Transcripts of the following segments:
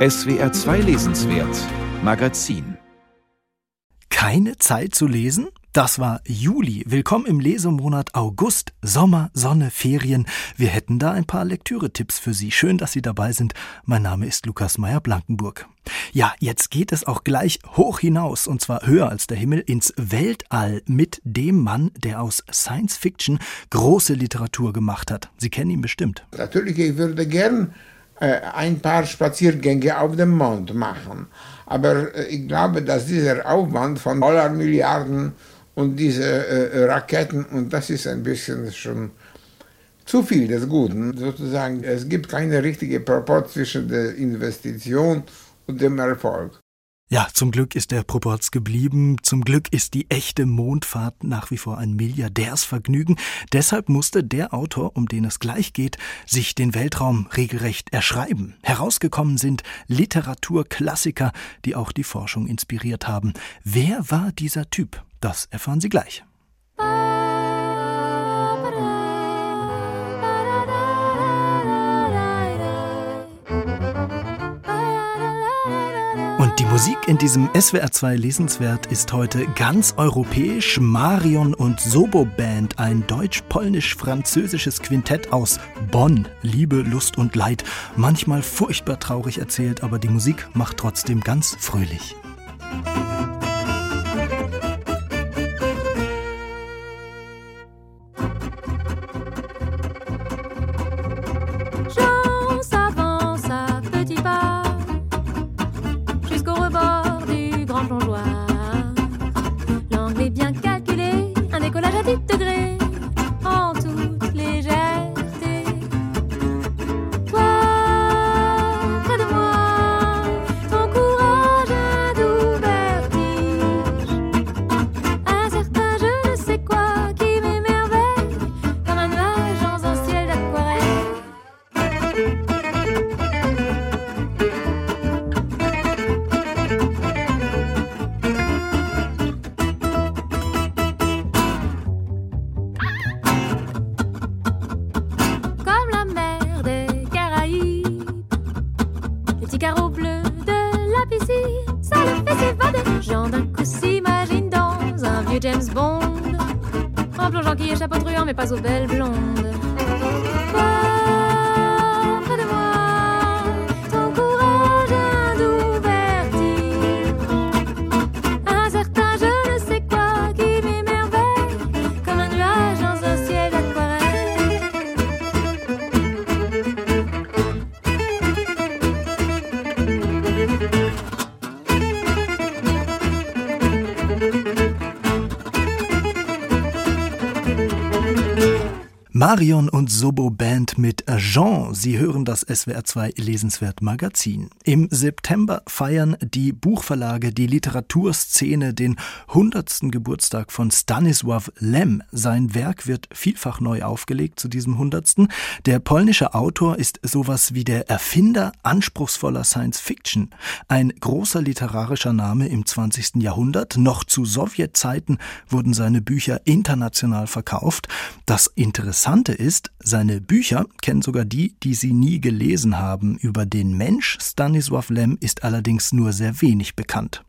SWR 2 Lesenswert Magazin Keine Zeit zu lesen? Das war Juli. Willkommen im Lesemonat August. Sommer, Sonne, Ferien. Wir hätten da ein paar Lektüre-Tipps für Sie. Schön, dass Sie dabei sind. Mein Name ist Lukas Meyer-Blankenburg. Ja, jetzt geht es auch gleich hoch hinaus, und zwar höher als der Himmel, ins Weltall mit dem Mann, der aus Science Fiction große Literatur gemacht hat. Sie kennen ihn bestimmt. Natürlich, ich würde gern ein paar Spaziergänge auf dem Mond machen. Aber äh, ich glaube, dass dieser Aufwand von Dollarmilliarden und diese äh, Raketen, und das ist ein bisschen schon zu viel des Guten. Sozusagen, es gibt keine richtige Proport zwischen der Investition und dem Erfolg. Ja, zum Glück ist der Proporz geblieben. Zum Glück ist die echte Mondfahrt nach wie vor ein Milliardärsvergnügen. Deshalb musste der Autor, um den es gleich geht, sich den Weltraum regelrecht erschreiben. Herausgekommen sind Literaturklassiker, die auch die Forschung inspiriert haben. Wer war dieser Typ? Das erfahren Sie gleich. Und Musik in diesem SWR2 Lesenswert ist heute ganz europäisch. Marion und Sobo Band, ein deutsch-polnisch-französisches Quintett aus Bonn. Liebe, Lust und Leid. Manchmal furchtbar traurig erzählt, aber die Musik macht trotzdem ganz fröhlich. Marion und Sobo Band mit Jean. Sie hören das SWR2 Lesenswert Magazin. Im September feiern die Buchverlage, die Literaturszene den 100. Geburtstag von Stanisław Lem. Sein Werk wird vielfach neu aufgelegt zu diesem 100. Der polnische Autor ist sowas wie der Erfinder anspruchsvoller Science Fiction. Ein großer literarischer Name im 20. Jahrhundert. Noch zu Sowjetzeiten wurden seine Bücher international verkauft. Das Interessante ist, seine Bücher kennen sogar die, die sie nie gelesen haben. Über den Mensch Stanisław Lem ist allerdings nur sehr wenig bekannt.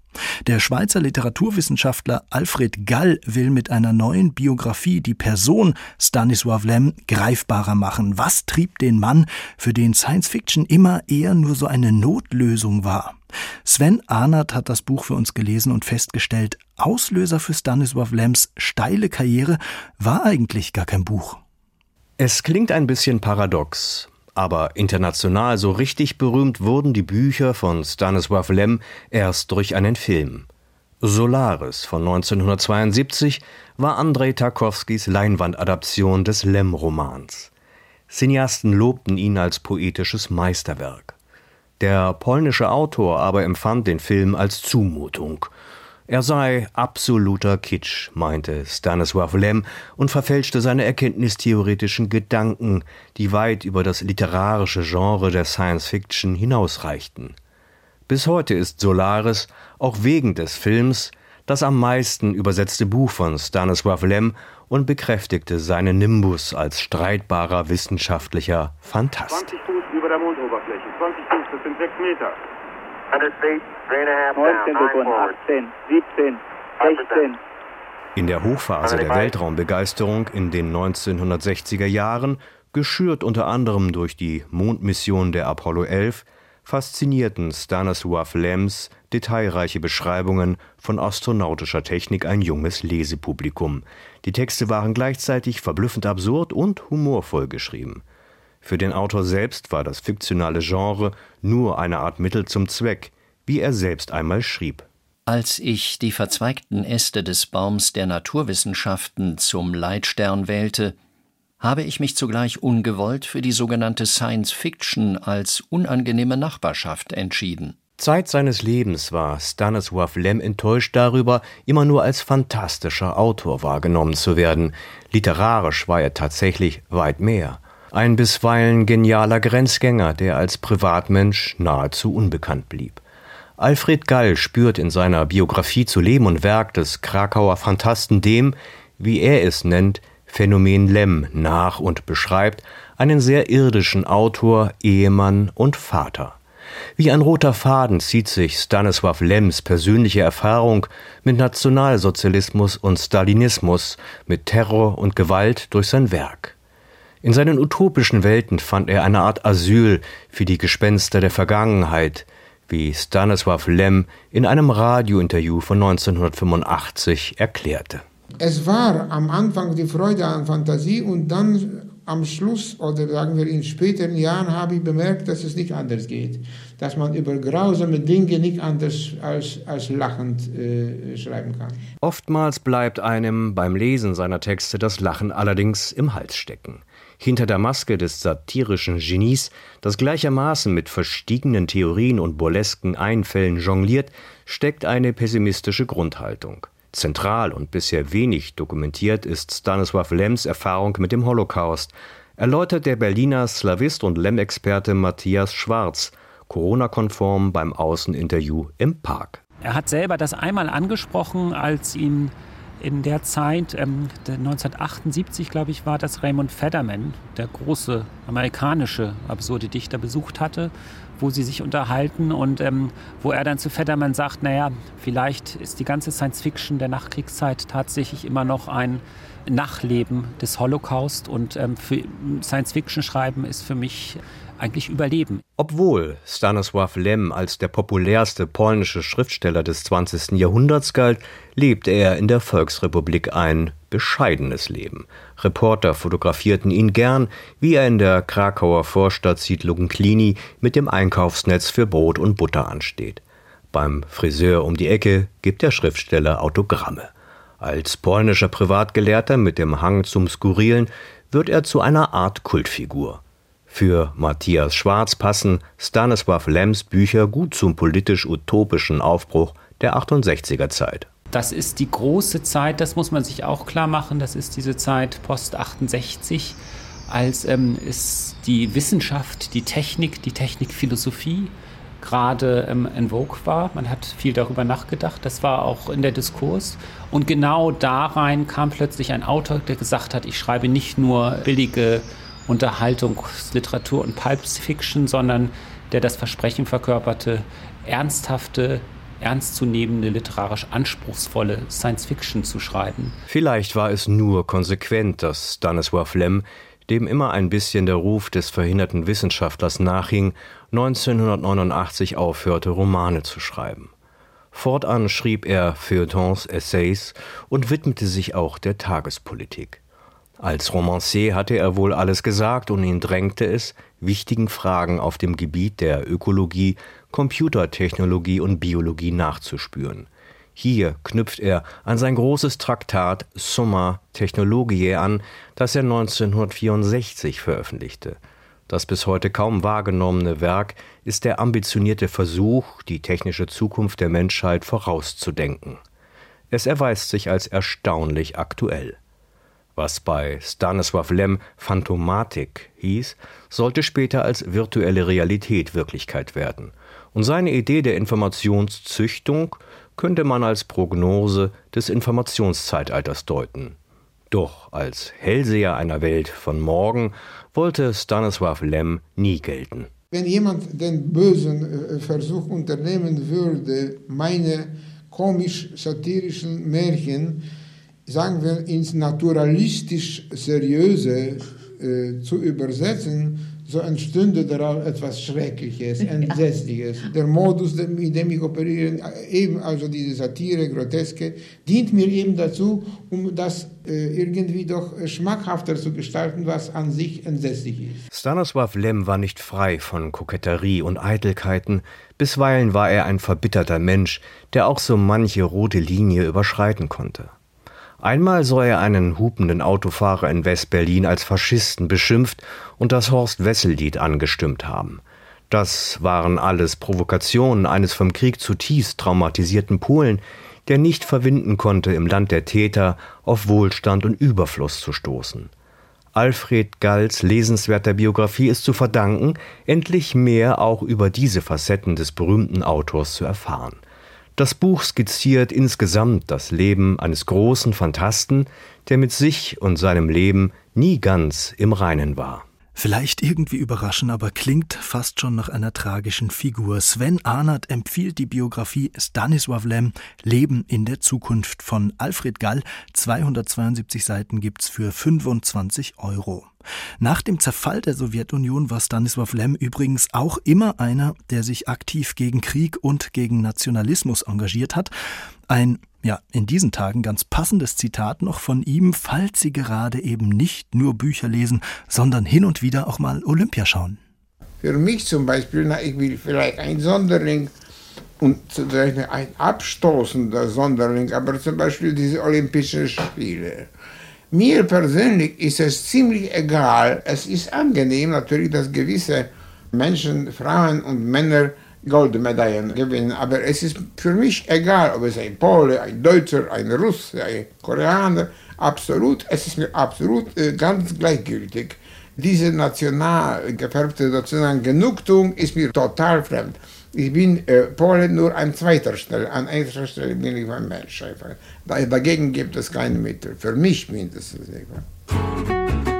Der Schweizer Literaturwissenschaftler Alfred Gall will mit einer neuen Biografie die Person Stanisław Lem greifbarer machen. Was trieb den Mann, für den Science Fiction immer eher nur so eine Notlösung war? Sven Arnert hat das Buch für uns gelesen und festgestellt, Auslöser für Stanisław Lems steile Karriere war eigentlich gar kein Buch. Es klingt ein bisschen paradox, aber international so richtig berühmt wurden die Bücher von Stanisław Lem erst durch einen Film. Solaris von 1972 war Andrei Tarkowskis Leinwandadaption des Lem-Romans. Cineasten lobten ihn als poetisches Meisterwerk. Der polnische Autor aber empfand den Film als Zumutung er sei absoluter Kitsch, meinte Stanisław Lem und verfälschte seine erkenntnistheoretischen Gedanken, die weit über das literarische Genre der Science Fiction hinausreichten. Bis heute ist Solaris, auch wegen des Films, das am meisten übersetzte Buch von Stanisław Lem und bekräftigte seinen Nimbus als streitbarer wissenschaftlicher Fantast. 20 Fuß über der Mondoberfläche, 20 Fuß, das sind 6 Meter. 100 feet, 3.5 19 Sekunden, 18, 17, 16. In der Hochphase der Weltraumbegeisterung in den 1960er Jahren, geschürt unter anderem durch die Mondmission der Apollo 11, faszinierten Stanisław Lems detailreiche Beschreibungen von astronautischer Technik ein junges Lesepublikum. Die Texte waren gleichzeitig verblüffend absurd und humorvoll geschrieben. Für den Autor selbst war das fiktionale Genre nur eine Art Mittel zum Zweck, wie er selbst einmal schrieb. Als ich die verzweigten Äste des Baums der Naturwissenschaften zum Leitstern wählte, habe ich mich zugleich ungewollt für die sogenannte Science Fiction als unangenehme Nachbarschaft entschieden. Zeit seines Lebens war Stanisław Lem enttäuscht darüber, immer nur als fantastischer Autor wahrgenommen zu werden. Literarisch war er tatsächlich weit mehr. Ein bisweilen genialer Grenzgänger, der als Privatmensch nahezu unbekannt blieb. Alfred Gall spürt in seiner Biografie zu Leben und Werk des Krakauer Fantasten dem, wie er es nennt, Phänomen Lem nach und beschreibt einen sehr irdischen Autor, Ehemann und Vater. Wie ein roter Faden zieht sich Stanisław Lems persönliche Erfahrung mit Nationalsozialismus und Stalinismus, mit Terror und Gewalt durch sein Werk. In seinen utopischen Welten fand er eine Art Asyl für die Gespenster der Vergangenheit, wie Stanisław Lem in einem Radiointerview von 1985 erklärte. Es war am Anfang die Freude an Fantasie und dann am Schluss oder sagen wir in späteren Jahren habe ich bemerkt, dass es nicht anders geht. Dass man über grausame Dinge nicht anders als, als lachend äh, schreiben kann. Oftmals bleibt einem beim Lesen seiner Texte das Lachen allerdings im Hals stecken. Hinter der Maske des satirischen Genies, das gleichermaßen mit verstiegenen Theorien und burlesken Einfällen jongliert, steckt eine pessimistische Grundhaltung. Zentral und bisher wenig dokumentiert ist Stanisław Lems Erfahrung mit dem Holocaust, erläutert der Berliner Slavist und Lem-Experte Matthias Schwarz, Corona-konform beim Außeninterview im Park. Er hat selber das einmal angesprochen, als ihn in der Zeit, ähm, 1978 glaube ich, war das Raymond Federman, der große amerikanische absurde Dichter, besucht hatte, wo sie sich unterhalten und ähm, wo er dann zu Federman sagt, naja, vielleicht ist die ganze Science-Fiction der Nachkriegszeit tatsächlich immer noch ein Nachleben des Holocaust und ähm, Science-Fiction schreiben ist für mich eigentlich überleben. Obwohl Stanisław Lem als der populärste polnische Schriftsteller des 20. Jahrhunderts galt, lebte er in der Volksrepublik ein bescheidenes Leben. Reporter fotografierten ihn gern, wie er in der Krakauer Vorstadtsiedlung Klini mit dem Einkaufsnetz für Brot und Butter ansteht. Beim Friseur um die Ecke gibt der Schriftsteller Autogramme. Als polnischer Privatgelehrter mit dem Hang zum Skurrilen wird er zu einer Art Kultfigur. Für Matthias Schwarz passen Stanisław Lems Bücher gut zum politisch-utopischen Aufbruch der 68er Zeit. Das ist die große Zeit, das muss man sich auch klar machen, das ist diese Zeit post 68, als ähm, es die Wissenschaft, die Technik, die Technikphilosophie gerade ähm, in Vogue war. Man hat viel darüber nachgedacht, das war auch in der Diskurs. Und genau da rein kam plötzlich ein Autor, der gesagt hat, ich schreibe nicht nur billige Unterhaltungsliteratur und Pulp Fiction, sondern der das Versprechen verkörperte, ernsthafte, ernstzunehmende, literarisch anspruchsvolle Science Fiction zu schreiben. Vielleicht war es nur konsequent, dass Stanisław Lem, dem immer ein bisschen der Ruf des verhinderten Wissenschaftlers nachhing, 1989 aufhörte, Romane zu schreiben. Fortan schrieb er Feuilletons, Essays und widmete sich auch der Tagespolitik. Als Romancier hatte er wohl alles gesagt und ihn drängte es, wichtigen Fragen auf dem Gebiet der Ökologie, Computertechnologie und Biologie nachzuspüren. Hier knüpft er an sein großes Traktat Summa Technologiae an, das er 1964 veröffentlichte. Das bis heute kaum wahrgenommene Werk ist der ambitionierte Versuch, die technische Zukunft der Menschheit vorauszudenken. Es erweist sich als erstaunlich aktuell. Was bei Stanisław Lem Phantomatik hieß, sollte später als virtuelle Realität Wirklichkeit werden. Und seine Idee der Informationszüchtung könnte man als Prognose des Informationszeitalters deuten. Doch als Hellseher einer Welt von morgen wollte Stanislaw Lem nie gelten. Wenn jemand den bösen äh, Versuch unternehmen würde, meine komisch-satirischen Märchen, sagen wir, ins naturalistisch-seriöse äh, zu übersetzen, so entstünde daraus etwas Schreckliches, Entsetzliches. Der Modus, mit dem ich operiere, eben also diese Satire, Groteske, dient mir eben dazu, um das äh, irgendwie doch schmackhafter zu gestalten, was an sich entsetzlich ist. Stanislaw Lem war nicht frei von Koketterie und Eitelkeiten, bisweilen war er ein verbitterter Mensch, der auch so manche rote Linie überschreiten konnte. Einmal soll er einen hupenden Autofahrer in West-Berlin als Faschisten beschimpft und das Horst-Wessel-Lied angestimmt haben. Das waren alles Provokationen eines vom Krieg zutiefst traumatisierten Polen, der nicht verwinden konnte, im Land der Täter auf Wohlstand und Überfluss zu stoßen. Alfred Galls lesenswerter Biografie ist zu verdanken, endlich mehr auch über diese Facetten des berühmten Autors zu erfahren. Das Buch skizziert insgesamt das Leben eines großen Phantasten, der mit sich und seinem Leben nie ganz im Reinen war. Vielleicht irgendwie überraschend, aber klingt fast schon nach einer tragischen Figur. Sven Arnert empfiehlt die Biografie Stanisław Lem Leben in der Zukunft von Alfred Gall. 272 Seiten gibt's für 25 Euro. Nach dem Zerfall der Sowjetunion war Stanislaw Lem übrigens auch immer einer, der sich aktiv gegen Krieg und gegen Nationalismus engagiert hat. Ein ja, in diesen Tagen ganz passendes Zitat noch von ihm, falls Sie gerade eben nicht nur Bücher lesen, sondern hin und wieder auch mal Olympia schauen. Für mich zum Beispiel, na, ich will vielleicht ein Sonderling und ein abstoßender Sonderling, aber zum Beispiel diese Olympischen Spiele. Mir persönlich ist es ziemlich egal. Es ist angenehm natürlich, dass gewisse Menschen, Frauen und Männer Goldmedaillen gewinnen, aber es ist für mich egal, ob es ein Pole, ein Deutscher, ein Russe, ein Koreaner, absolut, es ist mir absolut äh, ganz gleichgültig. Diese national gefärbte sozusagen Genugtuung ist mir total fremd. Ich bin äh, Pole nur an zweiter Stelle, an erster Stelle bin ich ein Mensch. Einfach. Dagegen gibt es keine Mittel, für mich mindestens. Ces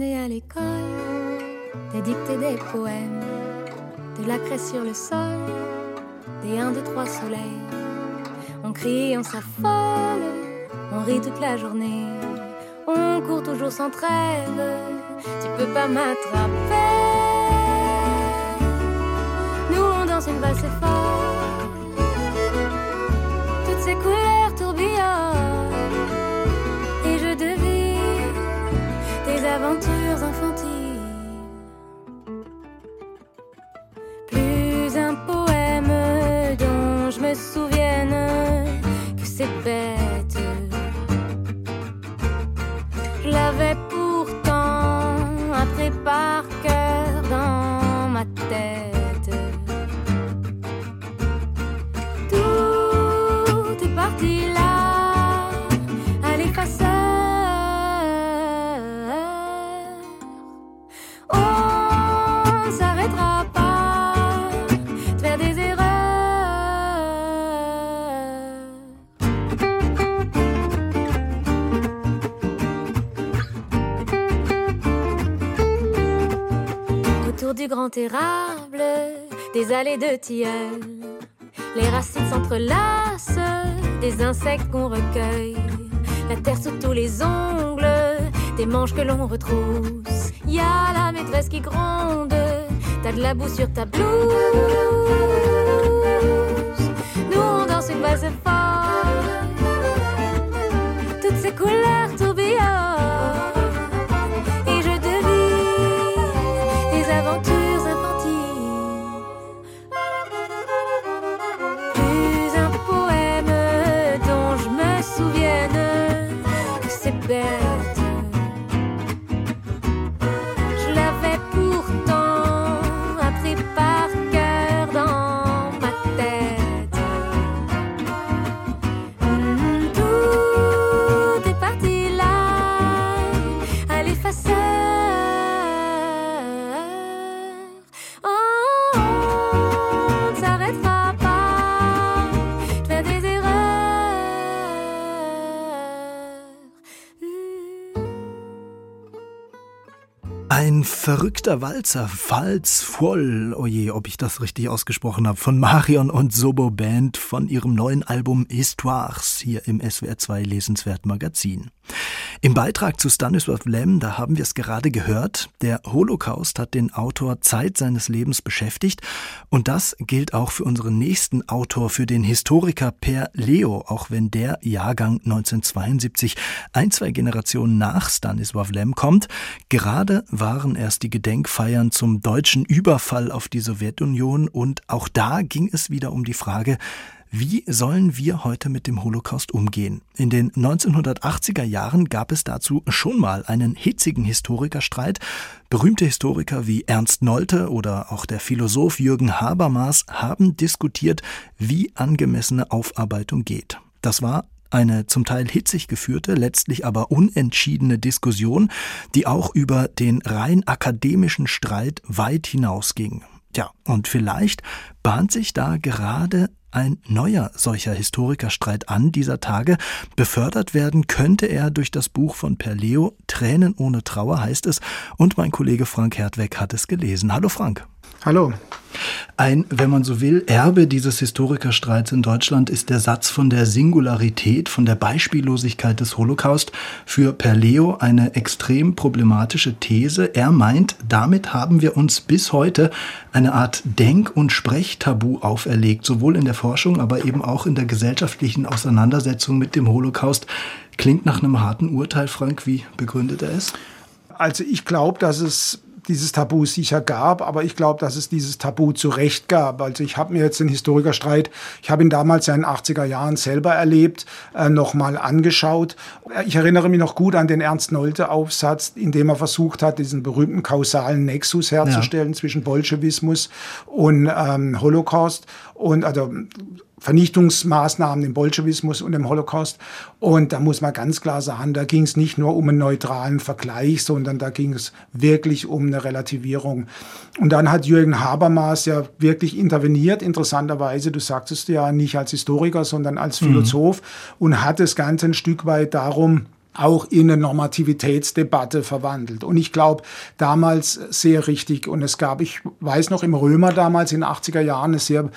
à l'école des dictées, des poèmes, de la craie sur le sol, des 1, 2, 3 soleils. On crie, on s'affole, on rit toute la journée, on court toujours sans trêve, tu peux pas m'attraper. Nous on danse une valse folle, toutes ces couleurs tourbillonnent, Plus un poème dont je me souvienne que c'est belle. Des allées de tilleul. Les racines s'entrelacent, des insectes qu'on recueille. La terre sous tous les ongles, des manches que l'on retrousse. Y a la maîtresse qui gronde, t'as de la boue sur ta blouse. Nous on danse une valse folle, toutes ces couleurs. Verrückter Walzer, Falz voll, oje, ob ich das richtig ausgesprochen habe, von Marion und Sobo Band von ihrem neuen Album Histoires hier im SWR 2 Lesenswert Magazin. Im Beitrag zu Stanisław Lem, da haben wir es gerade gehört, der Holocaust hat den Autor Zeit seines Lebens beschäftigt und das gilt auch für unseren nächsten Autor, für den Historiker Per Leo, auch wenn der Jahrgang 1972 ein, zwei Generationen nach Stanisław Lem kommt. Gerade waren erst die Gedenkfeiern zum deutschen Überfall auf die Sowjetunion und auch da ging es wieder um die Frage, wie sollen wir heute mit dem Holocaust umgehen? In den 1980er Jahren gab es dazu schon mal einen hitzigen Historikerstreit. Berühmte Historiker wie Ernst Nolte oder auch der Philosoph Jürgen Habermas haben diskutiert, wie angemessene Aufarbeitung geht. Das war eine zum Teil hitzig geführte, letztlich aber unentschiedene Diskussion, die auch über den rein akademischen Streit weit hinausging. Ja, und vielleicht bahnt sich da gerade ein neuer solcher Historikerstreit an dieser Tage. Befördert werden könnte er durch das Buch von Perleo Tränen ohne Trauer heißt es und mein Kollege Frank Hertweg hat es gelesen. Hallo Frank. Hallo. Ein, wenn man so will, Erbe dieses Historikerstreits in Deutschland ist der Satz von der Singularität, von der Beispiellosigkeit des Holocaust. Für Perleo eine extrem problematische These. Er meint, damit haben wir uns bis heute eine Art Denk- und Sprechtabu auferlegt, sowohl in der Forschung, aber eben auch in der gesellschaftlichen Auseinandersetzung mit dem Holocaust. Klingt nach einem harten Urteil, Frank. Wie begründet er es? Also ich glaube, dass es dieses Tabu sicher gab, aber ich glaube, dass es dieses Tabu zu Recht gab. Also ich habe mir jetzt den Historikerstreit, ich habe ihn damals ja in den 80er Jahren selber erlebt, äh, nochmal angeschaut. Ich erinnere mich noch gut an den Ernst Nolte-Aufsatz, in dem er versucht hat, diesen berühmten kausalen Nexus herzustellen ja. zwischen Bolschewismus und ähm, Holocaust. Und also Vernichtungsmaßnahmen im Bolschewismus und im Holocaust. Und da muss man ganz klar sagen, da ging es nicht nur um einen neutralen Vergleich, sondern da ging es wirklich um eine Relativierung. Und dann hat Jürgen Habermas ja wirklich interveniert, interessanterweise, du sagtest ja nicht als Historiker, sondern als mhm. Philosoph mhm. und hat das Ganze ein Stück weit darum auch in eine Normativitätsdebatte verwandelt. Und ich glaube, damals sehr richtig. Und es gab, ich weiß noch, im Römer damals in den 80er Jahren einen sehr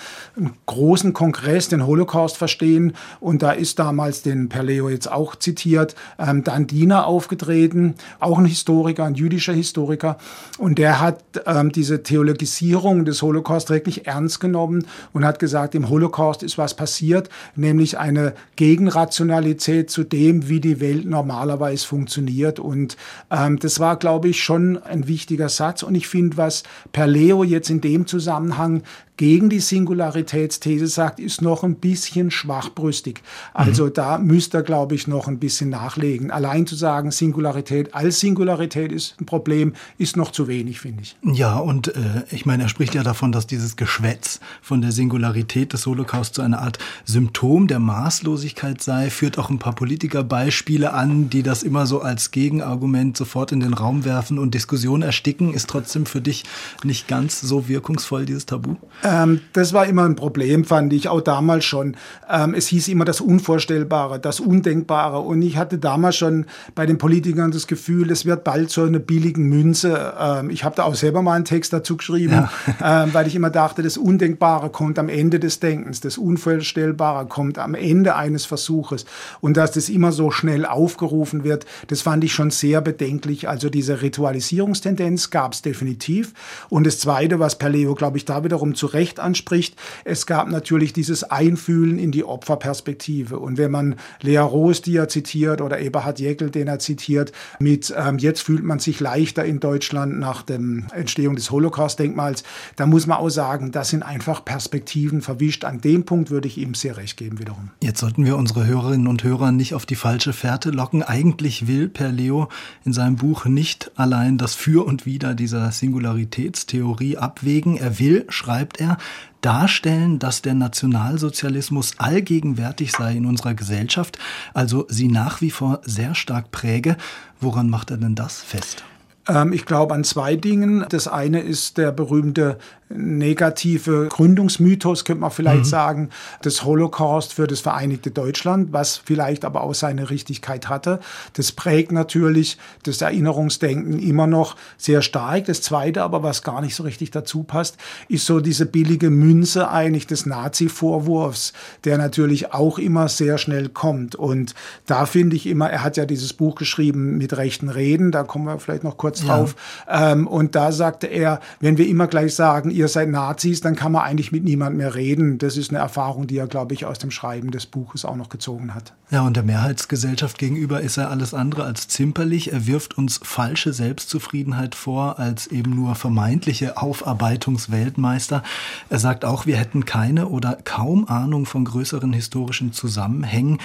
großen Kongress, den Holocaust verstehen. Und da ist damals, den Perleo jetzt auch zitiert, ähm, Dan Diener aufgetreten, auch ein Historiker, ein jüdischer Historiker. Und der hat ähm, diese Theologisierung des Holocaust wirklich ernst genommen und hat gesagt, im Holocaust ist was passiert, nämlich eine Gegenrationalität zu dem, wie die Welt normal normalerweise funktioniert. Und ähm, das war, glaube ich, schon ein wichtiger Satz. Und ich finde, was Perleo jetzt in dem Zusammenhang gegen die Singularitätsthese sagt, ist noch ein bisschen schwachbrüstig. Also mhm. da müsste er, glaube ich, noch ein bisschen nachlegen. Allein zu sagen, Singularität als Singularität ist ein Problem, ist noch zu wenig, finde ich. Ja, und äh, ich meine, er spricht ja davon, dass dieses Geschwätz von der Singularität des Holocaust so eine Art Symptom der Maßlosigkeit sei, führt auch ein paar Politikerbeispiele an, die das immer so als Gegenargument sofort in den Raum werfen und Diskussion ersticken. Ist trotzdem für dich nicht ganz so wirkungsvoll, dieses Tabu? Ähm, das war immer ein Problem, fand ich, auch damals schon. Ähm, es hieß immer das Unvorstellbare, das Undenkbare. Und ich hatte damals schon bei den Politikern das Gefühl, es wird bald so eine billigen Münze. Ähm, ich habe da auch selber mal einen Text dazu geschrieben, ja. ähm, weil ich immer dachte, das Undenkbare kommt am Ende des Denkens, das Unvorstellbare kommt am Ende eines Versuches. Und dass das immer so schnell aufgerufen wird, das fand ich schon sehr bedenklich. Also diese Ritualisierungstendenz gab es definitiv. Und das Zweite, was Perleo, glaube ich, da wiederum zu Recht anspricht. Es gab natürlich dieses Einfühlen in die Opferperspektive. Und wenn man Lea Roos, die er zitiert, oder Eberhard Jäckel, den er zitiert, mit ähm, jetzt fühlt man sich leichter in Deutschland nach der Entstehung des Holocaust-Denkmals, da muss man auch sagen, das sind einfach Perspektiven verwischt. An dem Punkt würde ich ihm sehr recht geben wiederum. Jetzt sollten wir unsere Hörerinnen und Hörer nicht auf die falsche Fährte locken. Eigentlich will Per Leo in seinem Buch nicht allein das Für und Wider dieser Singularitätstheorie abwägen. Er will, schreibt er, er darstellen, dass der Nationalsozialismus allgegenwärtig sei in unserer Gesellschaft, also sie nach wie vor sehr stark präge. Woran macht er denn das fest? Ähm, ich glaube an zwei Dingen. Das eine ist der berühmte negative Gründungsmythos, könnte man vielleicht mhm. sagen, des Holocaust für das Vereinigte Deutschland, was vielleicht aber auch seine Richtigkeit hatte. Das prägt natürlich das Erinnerungsdenken immer noch sehr stark. Das Zweite aber, was gar nicht so richtig dazu passt, ist so diese billige Münze eigentlich des Nazi-Vorwurfs, der natürlich auch immer sehr schnell kommt. Und da finde ich immer, er hat ja dieses Buch geschrieben mit rechten Reden, da kommen wir vielleicht noch kurz drauf. Ja. Ähm, und da sagte er, wenn wir immer gleich sagen, ihr seid Nazis, dann kann man eigentlich mit niemand mehr reden. Das ist eine Erfahrung, die er, glaube ich, aus dem Schreiben des Buches auch noch gezogen hat. Ja, und der Mehrheitsgesellschaft gegenüber ist er alles andere als zimperlich. Er wirft uns falsche Selbstzufriedenheit vor als eben nur vermeintliche Aufarbeitungsweltmeister. Er sagt auch, wir hätten keine oder kaum Ahnung von größeren historischen Zusammenhängen.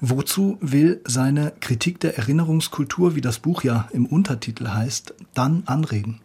Wozu will seine Kritik der Erinnerungskultur, wie das Buch ja im Untertitel heißt, dann anregen?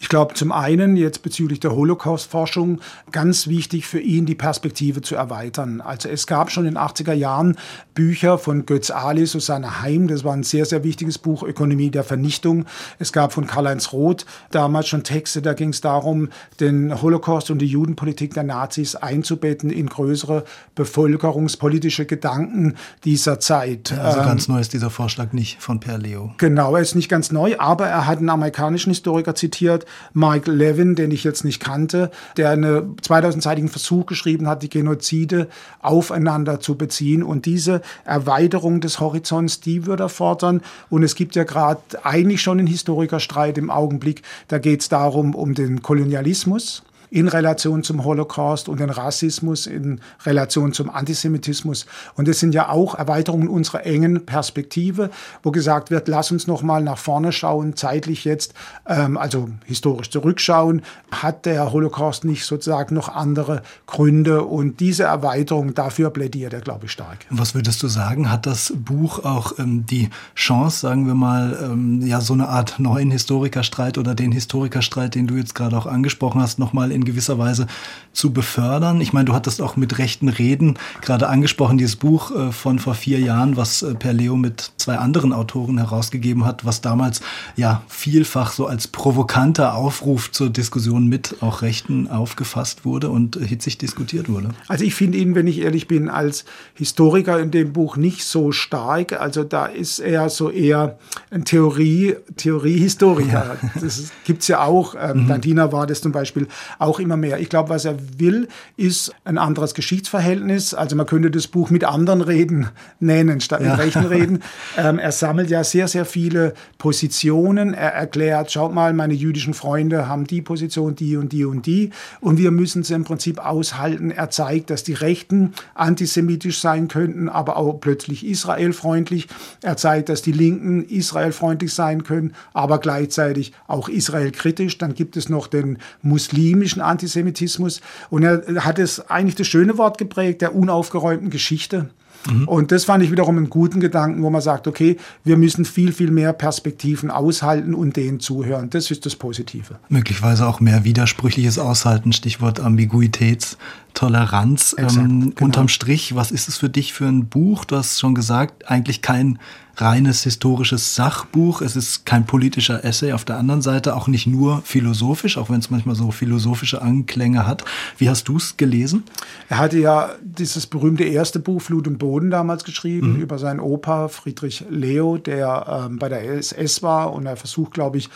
Ich glaube, zum einen jetzt bezüglich der Holocaust-Forschung ganz wichtig für ihn, die Perspektive zu erweitern. Also es gab schon in den 80er Jahren Bücher von Götz Ali, Susanne Heim, das war ein sehr, sehr wichtiges Buch, Ökonomie der Vernichtung. Es gab von Karl-Heinz Roth damals schon Texte, da ging es darum, den Holocaust und die Judenpolitik der Nazis einzubetten in größere bevölkerungspolitische Gedanken, die dieser Zeit. Also ähm, ganz neu ist dieser Vorschlag nicht von Per Leo. Genau, er ist nicht ganz neu, aber er hat einen amerikanischen Historiker zitiert, Mike Levin, den ich jetzt nicht kannte, der einen 2000-seitigen Versuch geschrieben hat, die Genozide aufeinander zu beziehen. Und diese Erweiterung des Horizonts, die würde er fordern. Und es gibt ja gerade eigentlich schon einen Historikerstreit im Augenblick. Da geht es darum, um den Kolonialismus in Relation zum Holocaust und den Rassismus in Relation zum Antisemitismus. Und das sind ja auch Erweiterungen unserer engen Perspektive, wo gesagt wird, lass uns noch mal nach vorne schauen, zeitlich jetzt, ähm, also historisch zurückschauen. Hat der Holocaust nicht sozusagen noch andere Gründe? Und diese Erweiterung, dafür plädiert er, glaube ich, stark. Was würdest du sagen? Hat das Buch auch ähm, die Chance, sagen wir mal, ähm, ja, so eine Art neuen Historikerstreit oder den Historikerstreit, den du jetzt gerade auch angesprochen hast, nochmal in in gewisser Weise zu befördern. Ich meine, du hattest auch mit rechten Reden gerade angesprochen, dieses Buch äh, von vor vier Jahren, was äh, Per Leo mit zwei anderen Autoren herausgegeben hat, was damals ja vielfach so als provokanter Aufruf zur Diskussion mit auch Rechten aufgefasst wurde und hitzig diskutiert wurde. Also ich finde ihn, wenn ich ehrlich bin, als Historiker in dem Buch nicht so stark. Also da ist er so eher ein Theorie, Theoriehistoriker. Ja. Das gibt es ja auch. Ähm, mhm. Dantina war das zum Beispiel auch auch immer mehr. Ich glaube, was er will, ist ein anderes Geschichtsverhältnis. Also man könnte das Buch mit anderen Reden nennen, statt ja. mit rechten Reden. Ähm, er sammelt ja sehr, sehr viele Positionen. Er erklärt, schaut mal, meine jüdischen Freunde haben die Position, die und die und die. Und wir müssen sie im Prinzip aushalten. Er zeigt, dass die Rechten antisemitisch sein könnten, aber auch plötzlich israelfreundlich. Er zeigt, dass die Linken israelfreundlich sein können, aber gleichzeitig auch israelkritisch. Dann gibt es noch den muslimischen Antisemitismus. Und er hat es eigentlich das schöne Wort geprägt, der unaufgeräumten Geschichte. Mhm. Und das fand ich wiederum einen guten Gedanken, wo man sagt, okay, wir müssen viel, viel mehr Perspektiven aushalten und denen zuhören. Das ist das Positive. Möglicherweise auch mehr widersprüchliches Aushalten, Stichwort Ambiguitätstoleranz. Exakt, ähm, genau. Unterm Strich, was ist es für dich für ein Buch? Du hast schon gesagt, eigentlich kein reines historisches Sachbuch. Es ist kein politischer Essay. Auf der anderen Seite auch nicht nur philosophisch, auch wenn es manchmal so philosophische Anklänge hat. Wie hast du es gelesen? Er hatte ja dieses berühmte erste Buch Flut und Boden damals geschrieben mhm. über seinen Opa Friedrich Leo, der ähm, bei der SS war und er versucht, glaube ich,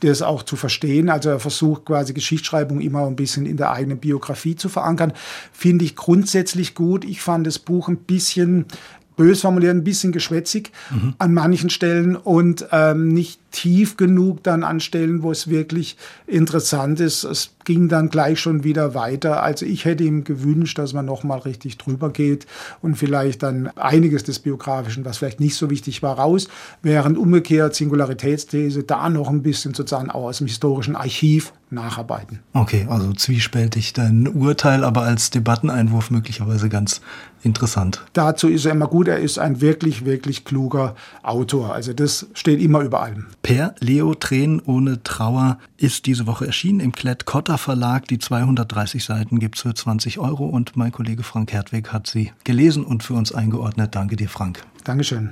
das auch zu verstehen. Also er versucht quasi Geschichtsschreibung immer ein bisschen in der eigenen Biografie zu verankern. Finde ich grundsätzlich gut. Ich fand das Buch ein bisschen bös formuliert, ein bisschen geschwätzig mhm. an manchen Stellen und ähm, nicht tief genug dann an Stellen, wo es wirklich interessant ist. Es ging dann gleich schon wieder weiter. Also ich hätte ihm gewünscht, dass man nochmal richtig drüber geht und vielleicht dann einiges des Biografischen, was vielleicht nicht so wichtig war, raus, während umgekehrt Singularitätsthese da noch ein bisschen sozusagen auch aus dem historischen Archiv nacharbeiten. Okay, also zwiespältig dein Urteil, aber als Debatteneinwurf möglicherweise ganz interessant. Dazu ist er immer gut. Er ist ein wirklich, wirklich kluger Autor. Also das steht immer über allem. Per Leo Tränen ohne Trauer ist diese Woche erschienen im Klett Cotta Verlag. Die 230 Seiten gibt es für 20 Euro und mein Kollege Frank Hertweg hat sie gelesen und für uns eingeordnet. Danke dir, Frank. Dankeschön.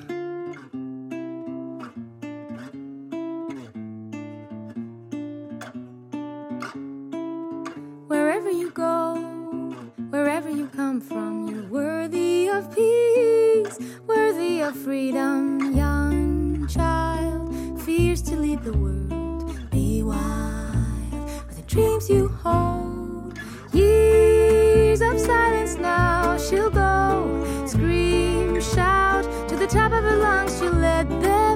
Wherever you go, wherever you come from, you're worthy of peace, worthy of freedom, young child. To lead the world. Be wild with the dreams you hold. Years of silence now, she'll go. Scream, shout to the top of her lungs, she'll let them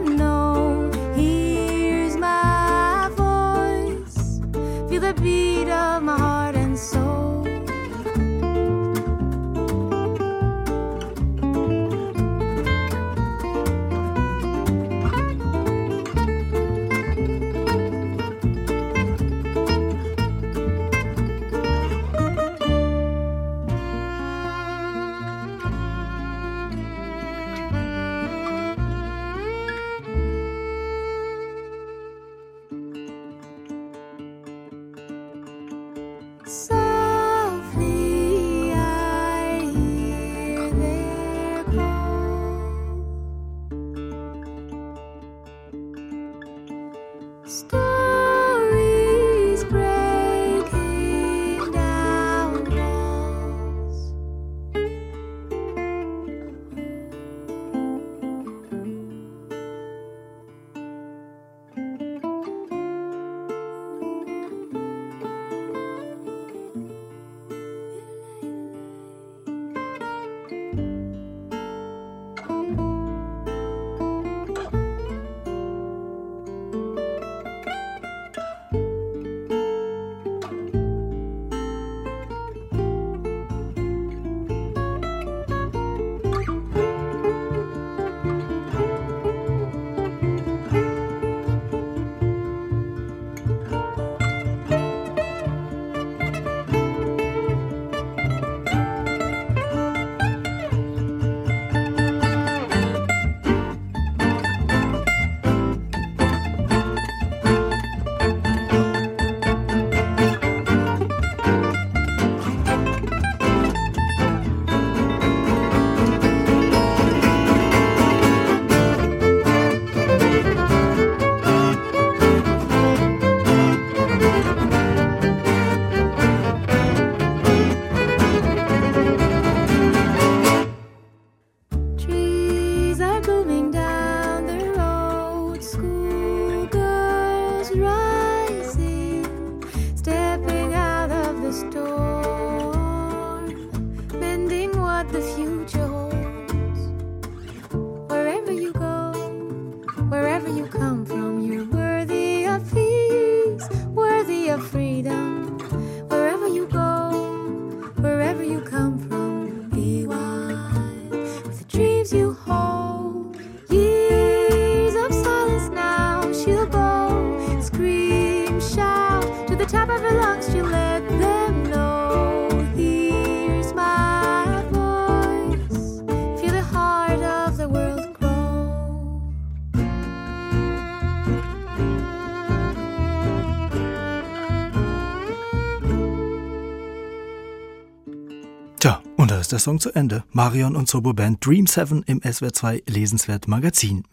der Song zu Ende. Marion und Sobo Band Dream 7 im SWR2 Lesenswert Magazin.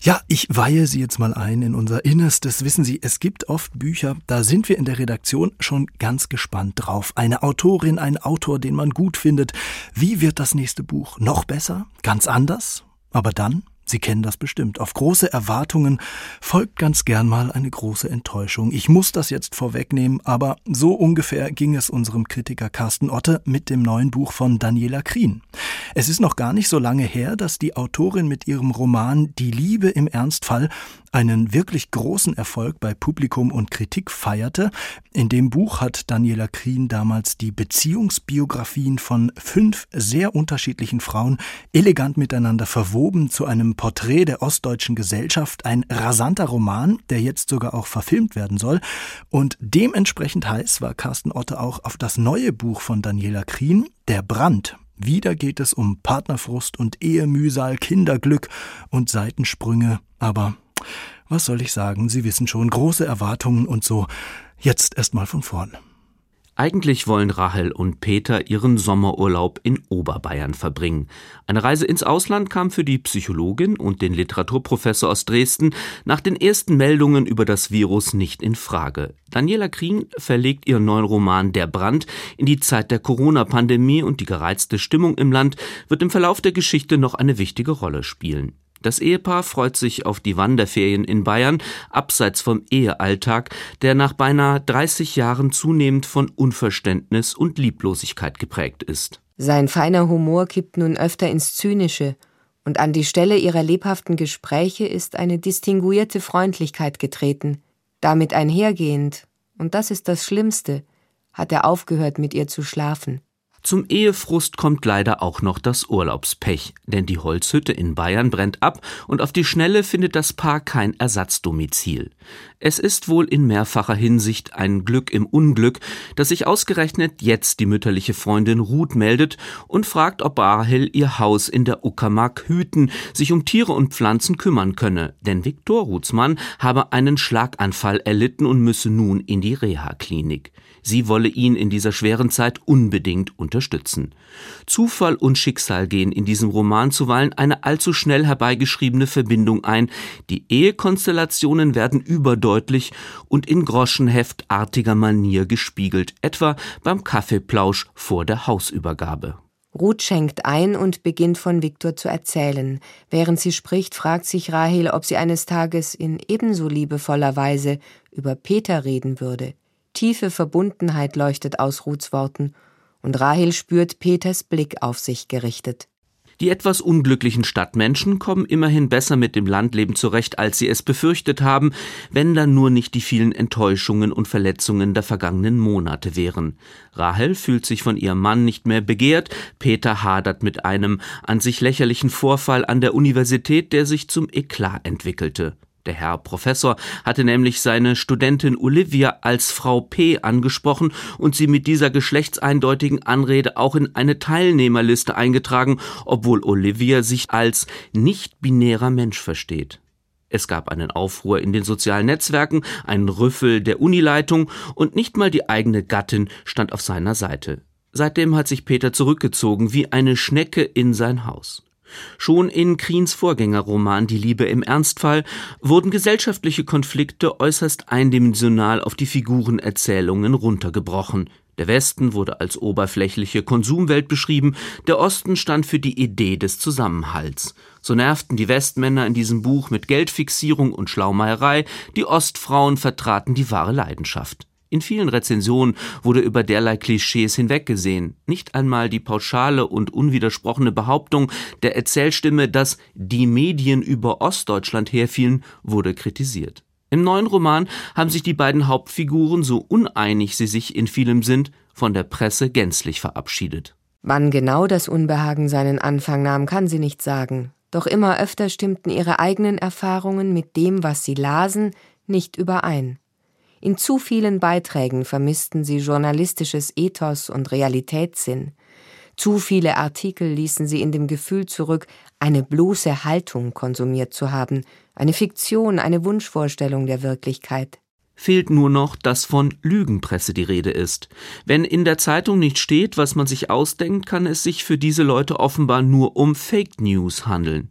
Ja, ich weihe Sie jetzt mal ein in unser Innerstes. Wissen Sie, es gibt oft Bücher, da sind wir in der Redaktion schon ganz gespannt drauf. Eine Autorin, ein Autor, den man gut findet. Wie wird das nächste Buch? Noch besser? Ganz anders? Aber dann Sie kennen das bestimmt. Auf große Erwartungen folgt ganz gern mal eine große Enttäuschung. Ich muss das jetzt vorwegnehmen, aber so ungefähr ging es unserem Kritiker Carsten Otte mit dem neuen Buch von Daniela Krien. Es ist noch gar nicht so lange her, dass die Autorin mit ihrem Roman Die Liebe im Ernstfall einen wirklich großen Erfolg bei Publikum und Kritik feierte. In dem Buch hat Daniela Krien damals die Beziehungsbiografien von fünf sehr unterschiedlichen Frauen elegant miteinander verwoben zu einem Porträt der ostdeutschen Gesellschaft. Ein rasanter Roman, der jetzt sogar auch verfilmt werden soll. Und dementsprechend heiß war Carsten Otte auch auf das neue Buch von Daniela Krien, Der Brand. Wieder geht es um Partnerfrust und Ehemühsal, Kinderglück und Seitensprünge. Aber was soll ich sagen? Sie wissen schon, große Erwartungen und so. Jetzt erst mal von vorn. Eigentlich wollen Rahel und Peter ihren Sommerurlaub in Oberbayern verbringen. Eine Reise ins Ausland kam für die Psychologin und den Literaturprofessor aus Dresden nach den ersten Meldungen über das Virus nicht in Frage. Daniela Krien verlegt ihren neuen Roman Der Brand in die Zeit der Corona-Pandemie und die gereizte Stimmung im Land wird im Verlauf der Geschichte noch eine wichtige Rolle spielen. Das Ehepaar freut sich auf die Wanderferien in Bayern, abseits vom Ehealltag, der nach beinahe 30 Jahren zunehmend von Unverständnis und Lieblosigkeit geprägt ist. Sein feiner Humor kippt nun öfter ins Zynische, und an die Stelle ihrer lebhaften Gespräche ist eine distinguierte Freundlichkeit getreten. Damit einhergehend, und das ist das Schlimmste, hat er aufgehört, mit ihr zu schlafen. Zum Ehefrust kommt leider auch noch das Urlaubspech, denn die Holzhütte in Bayern brennt ab und auf die Schnelle findet das Paar kein Ersatzdomizil. Es ist wohl in mehrfacher Hinsicht ein Glück im Unglück, dass sich ausgerechnet jetzt die mütterliche Freundin Ruth meldet und fragt, ob Rahel ihr Haus in der Uckermark hüten, sich um Tiere und Pflanzen kümmern könne, denn Viktor Ruths habe einen Schlaganfall erlitten und müsse nun in die Reha-Klinik. Sie wolle ihn in dieser schweren Zeit unbedingt unterstützen. Zufall und Schicksal gehen in diesem Roman zuweilen eine allzu schnell herbeigeschriebene Verbindung ein. Die Ehekonstellationen werden überdeutlich und in groschenheftartiger Manier gespiegelt, etwa beim Kaffeeplausch vor der Hausübergabe. Ruth schenkt ein und beginnt von Viktor zu erzählen. Während sie spricht, fragt sich Rahel, ob sie eines Tages in ebenso liebevoller Weise über Peter reden würde. Tiefe Verbundenheit leuchtet aus Ruths Worten, und Rahel spürt Peters Blick auf sich gerichtet. Die etwas unglücklichen Stadtmenschen kommen immerhin besser mit dem Landleben zurecht, als sie es befürchtet haben, wenn dann nur nicht die vielen Enttäuschungen und Verletzungen der vergangenen Monate wären. Rahel fühlt sich von ihrem Mann nicht mehr begehrt, Peter hadert mit einem an sich lächerlichen Vorfall an der Universität, der sich zum Eklat entwickelte. Der Herr Professor hatte nämlich seine Studentin Olivia als Frau P angesprochen und sie mit dieser geschlechtseindeutigen Anrede auch in eine Teilnehmerliste eingetragen, obwohl Olivia sich als nicht-binärer Mensch versteht. Es gab einen Aufruhr in den sozialen Netzwerken, einen Rüffel der Unileitung und nicht mal die eigene Gattin stand auf seiner Seite. Seitdem hat sich Peter zurückgezogen wie eine Schnecke in sein Haus. Schon in Kriens Vorgängerroman Die Liebe im Ernstfall wurden gesellschaftliche Konflikte äußerst eindimensional auf die Figurenerzählungen runtergebrochen. Der Westen wurde als oberflächliche Konsumwelt beschrieben, der Osten stand für die Idee des Zusammenhalts. So nervten die Westmänner in diesem Buch mit Geldfixierung und Schlaumeierei, die Ostfrauen vertraten die wahre Leidenschaft. In vielen Rezensionen wurde über derlei Klischees hinweggesehen. Nicht einmal die pauschale und unwidersprochene Behauptung der Erzählstimme, dass die Medien über Ostdeutschland herfielen, wurde kritisiert. Im neuen Roman haben sich die beiden Hauptfiguren, so uneinig sie sich in vielem sind, von der Presse gänzlich verabschiedet. Wann genau das Unbehagen seinen Anfang nahm, kann sie nicht sagen. Doch immer öfter stimmten ihre eigenen Erfahrungen mit dem, was sie lasen, nicht überein. In zu vielen Beiträgen vermissten sie journalistisches Ethos und Realitätssinn. Zu viele Artikel ließen sie in dem Gefühl zurück, eine bloße Haltung konsumiert zu haben, eine Fiktion, eine Wunschvorstellung der Wirklichkeit. Fehlt nur noch, dass von Lügenpresse die Rede ist. Wenn in der Zeitung nicht steht, was man sich ausdenkt, kann es sich für diese Leute offenbar nur um Fake News handeln.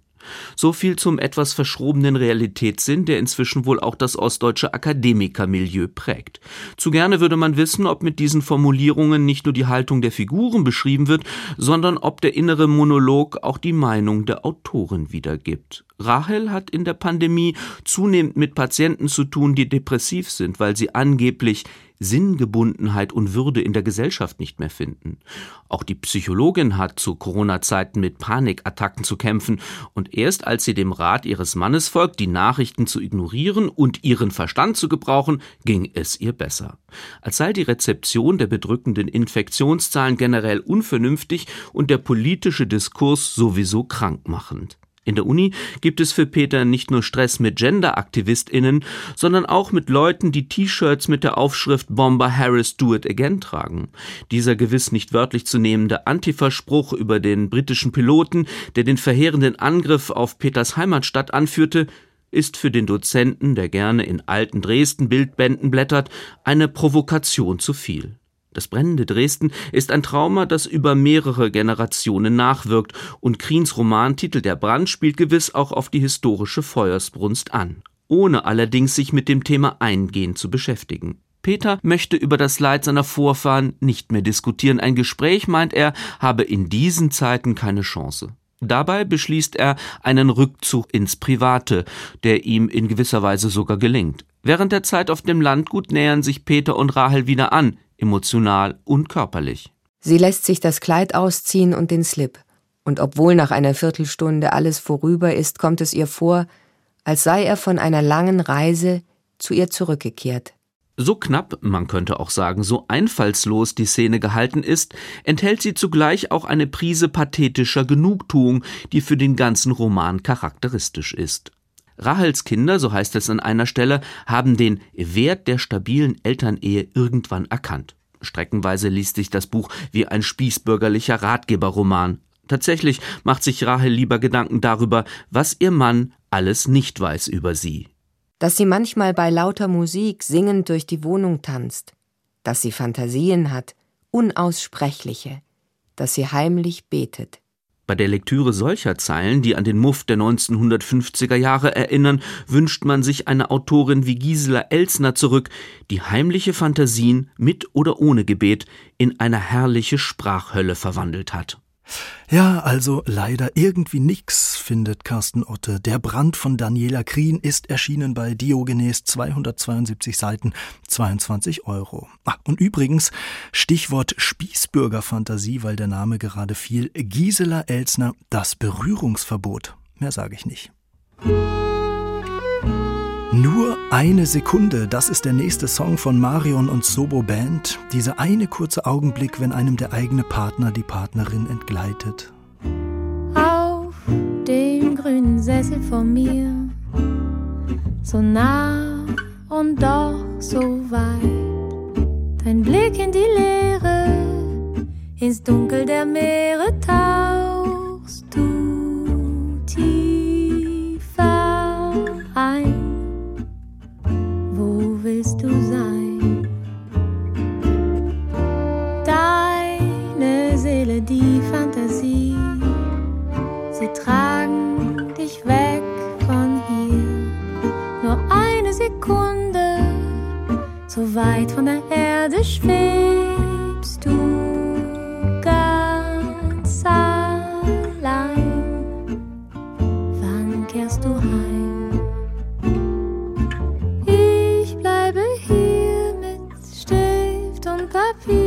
So viel zum etwas verschrobenen Realitätssinn, der inzwischen wohl auch das ostdeutsche Akademikermilieu prägt. Zu gerne würde man wissen, ob mit diesen Formulierungen nicht nur die Haltung der Figuren beschrieben wird, sondern ob der innere Monolog auch die Meinung der Autorin wiedergibt. Rahel hat in der Pandemie zunehmend mit Patienten zu tun, die depressiv sind, weil sie angeblich Sinngebundenheit und Würde in der Gesellschaft nicht mehr finden. Auch die Psychologin hat zu Corona-Zeiten mit Panikattacken zu kämpfen und erst als sie dem Rat ihres Mannes folgt, die Nachrichten zu ignorieren und ihren Verstand zu gebrauchen, ging es ihr besser. Als sei die Rezeption der bedrückenden Infektionszahlen generell unvernünftig und der politische Diskurs sowieso krankmachend. In der Uni gibt es für Peter nicht nur Stress mit Gender-AktivistInnen, sondern auch mit Leuten, die T-Shirts mit der Aufschrift Bomber Harris Do It Again tragen. Dieser gewiss nicht wörtlich zu nehmende Antifa-Spruch über den britischen Piloten, der den verheerenden Angriff auf Peters Heimatstadt anführte, ist für den Dozenten, der gerne in alten Dresden-Bildbänden blättert, eine Provokation zu viel. Das brennende Dresden ist ein Trauma, das über mehrere Generationen nachwirkt, und Kriens Roman Titel Der Brand spielt gewiss auch auf die historische Feuersbrunst an, ohne allerdings sich mit dem Thema eingehend zu beschäftigen. Peter möchte über das Leid seiner Vorfahren nicht mehr diskutieren. Ein Gespräch, meint er, habe in diesen Zeiten keine Chance. Dabei beschließt er einen Rückzug ins Private, der ihm in gewisser Weise sogar gelingt. Während der Zeit auf dem Landgut nähern sich Peter und Rahel wieder an, emotional und körperlich. Sie lässt sich das Kleid ausziehen und den Slip. Und obwohl nach einer Viertelstunde alles vorüber ist, kommt es ihr vor, als sei er von einer langen Reise zu ihr zurückgekehrt. So knapp, man könnte auch sagen, so einfallslos die Szene gehalten ist, enthält sie zugleich auch eine Prise pathetischer Genugtuung, die für den ganzen Roman charakteristisch ist. Rahels Kinder, so heißt es an einer Stelle, haben den Wert der stabilen Elternehe irgendwann erkannt. Streckenweise liest sich das Buch wie ein spießbürgerlicher Ratgeberroman. Tatsächlich macht sich Rahel lieber Gedanken darüber, was ihr Mann alles nicht weiß über sie dass sie manchmal bei lauter Musik singend durch die Wohnung tanzt, dass sie Fantasien hat, unaussprechliche, dass sie heimlich betet. Bei der Lektüre solcher Zeilen, die an den Muff der 1950er Jahre erinnern, wünscht man sich eine Autorin wie Gisela Elsner zurück, die heimliche Fantasien mit oder ohne Gebet in eine herrliche Sprachhölle verwandelt hat. Ja, also leider irgendwie nix, findet Carsten Otte. Der Brand von Daniela Krien ist erschienen bei Diogenes 272 Seiten, 22 Euro. Ach, und übrigens, Stichwort Spießbürgerfantasie, weil der Name gerade fiel, Gisela Elsner, das Berührungsverbot. Mehr sage ich nicht. Nur eine Sekunde, das ist der nächste Song von Marion und Sobo Band. Dieser eine kurze Augenblick, wenn einem der eigene Partner die Partnerin entgleitet. Auf dem grünen Sessel vor mir, so nah und doch so weit. Dein Blick in die Leere, ins Dunkel der Meere tauchst du tiefer ein du sein? Deine Seele, die Fantasie, sie tragen dich weg von hier. Nur eine Sekunde, so weit von der Erde schwebst du happy.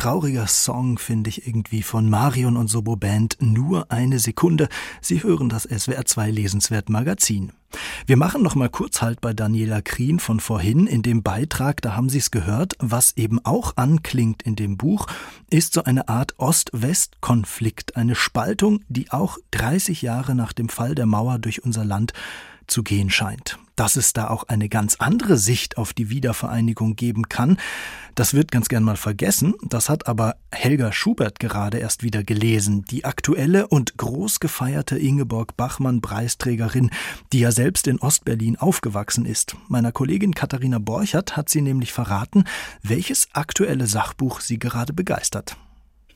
trauriger Song finde ich irgendwie von Marion und Sobo Band. Nur eine Sekunde. Sie hören das SWR 2 Lesenswert Magazin. Wir machen noch mal kurz Halt bei Daniela Krien von vorhin. In dem Beitrag, da haben Sie es gehört, was eben auch anklingt in dem Buch, ist so eine Art Ost-West-Konflikt, eine Spaltung, die auch 30 Jahre nach dem Fall der Mauer durch unser Land zu gehen scheint dass es da auch eine ganz andere Sicht auf die Wiedervereinigung geben kann. Das wird ganz gern mal vergessen. Das hat aber Helga Schubert gerade erst wieder gelesen. Die aktuelle und groß gefeierte Ingeborg Bachmann-Preisträgerin, die ja selbst in Ostberlin aufgewachsen ist. Meiner Kollegin Katharina Borchert hat sie nämlich verraten, welches aktuelle Sachbuch sie gerade begeistert.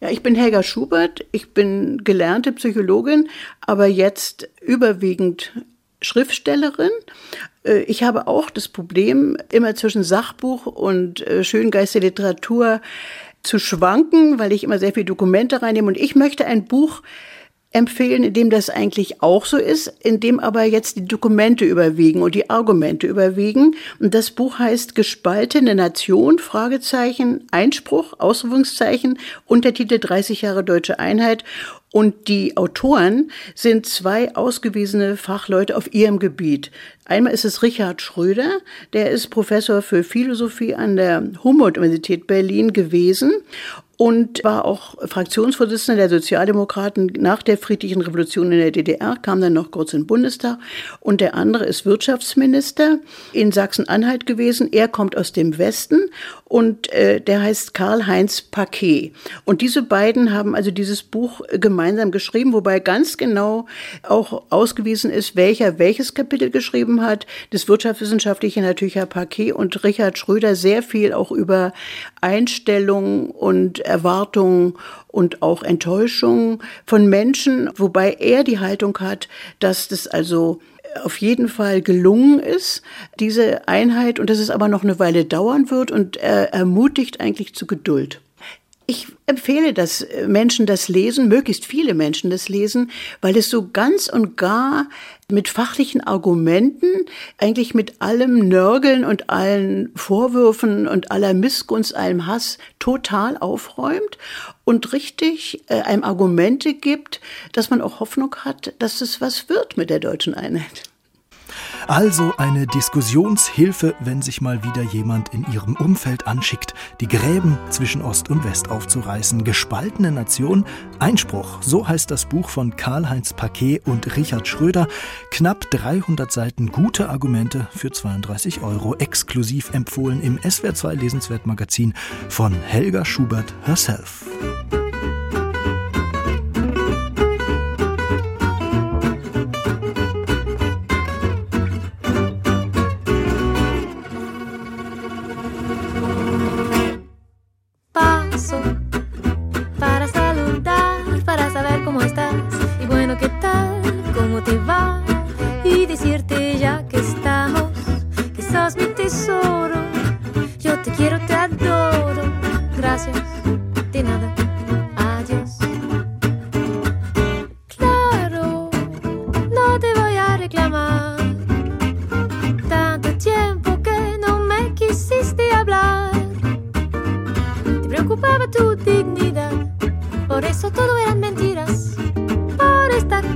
Ja, ich bin Helga Schubert. Ich bin gelernte Psychologin, aber jetzt überwiegend Schriftstellerin. Äh, ich habe auch das Problem, immer zwischen Sachbuch und äh, Schöngeistliteratur zu schwanken, weil ich immer sehr viele Dokumente reinnehme. Und ich möchte ein Buch empfehlen, in dem das eigentlich auch so ist, in dem aber jetzt die Dokumente überwiegen und die Argumente überwiegen. Und das Buch heißt Gespaltene Nation, Fragezeichen, Einspruch, Ausrufungszeichen, Untertitel 30 Jahre Deutsche Einheit. Und die Autoren sind zwei ausgewiesene Fachleute auf ihrem Gebiet. Einmal ist es Richard Schröder, der ist Professor für Philosophie an der Humboldt-Universität Berlin gewesen und war auch Fraktionsvorsitzender der Sozialdemokraten nach der friedlichen Revolution in der DDR, kam dann noch kurz in den Bundestag. Und der andere ist Wirtschaftsminister in Sachsen-Anhalt gewesen. Er kommt aus dem Westen und äh, der heißt Karl-Heinz Paquet. Und diese beiden haben also dieses Buch gemeinsam geschrieben, wobei ganz genau auch ausgewiesen ist, welcher welches Kapitel geschrieben hat. Das wirtschaftswissenschaftliche natürlich Herr Paquet und Richard Schröder sehr viel auch über Einstellungen und Erwartungen und auch Enttäuschungen von Menschen, wobei er die Haltung hat, dass das also auf jeden Fall gelungen ist, diese Einheit, und dass es aber noch eine Weile dauern wird und er ermutigt eigentlich zu Geduld. Ich empfehle, dass Menschen das lesen, möglichst viele Menschen das lesen, weil es so ganz und gar mit fachlichen Argumenten, eigentlich mit allem Nörgeln und allen Vorwürfen und aller Missgunst, allem Hass total aufräumt und richtig äh, einem Argumente gibt, dass man auch Hoffnung hat, dass es was wird mit der deutschen Einheit. Also eine Diskussionshilfe, wenn sich mal wieder jemand in ihrem Umfeld anschickt, die Gräben zwischen Ost und West aufzureißen. Gespaltene Nation, Einspruch. So heißt das Buch von Karl-Heinz Paquet und Richard Schröder. Knapp 300 Seiten gute Argumente für 32 Euro. Exklusiv empfohlen im SWR2 Lesenswert Magazin von Helga Schubert herself. Bueno, ¿qué tal? ¿Cómo te va? Y decirte ya que estamos, que sos mi tesoro. Yo te quiero, te adoro. Gracias.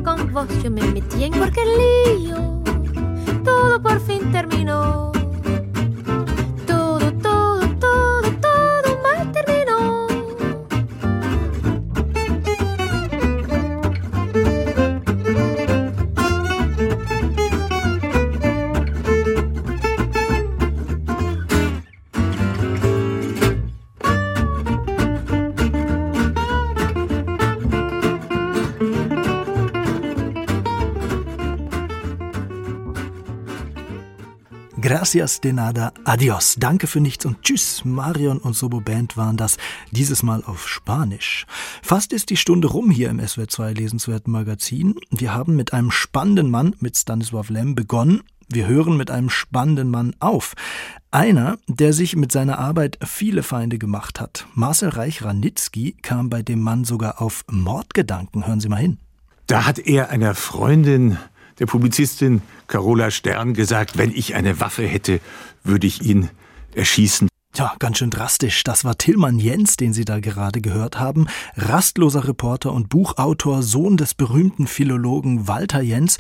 con vos yo me metí en cualquier lío. Todo por fin terminó. De nada, adios. Danke für nichts und tschüss. Marion und Sobo Band waren das, dieses Mal auf Spanisch. Fast ist die Stunde rum hier im SWR2 Lesenswerten Magazin. Wir haben mit einem spannenden Mann, mit Stanislav Lem, begonnen. Wir hören mit einem spannenden Mann auf. Einer, der sich mit seiner Arbeit viele Feinde gemacht hat. Marcel Reich-Ranitzky kam bei dem Mann sogar auf Mordgedanken. Hören Sie mal hin. Da hat er einer Freundin der Publizistin Carola Stern gesagt, wenn ich eine Waffe hätte, würde ich ihn erschießen. Ja, ganz schön drastisch. Das war Tillmann Jens, den Sie da gerade gehört haben. Rastloser Reporter und Buchautor, Sohn des berühmten Philologen Walter Jens.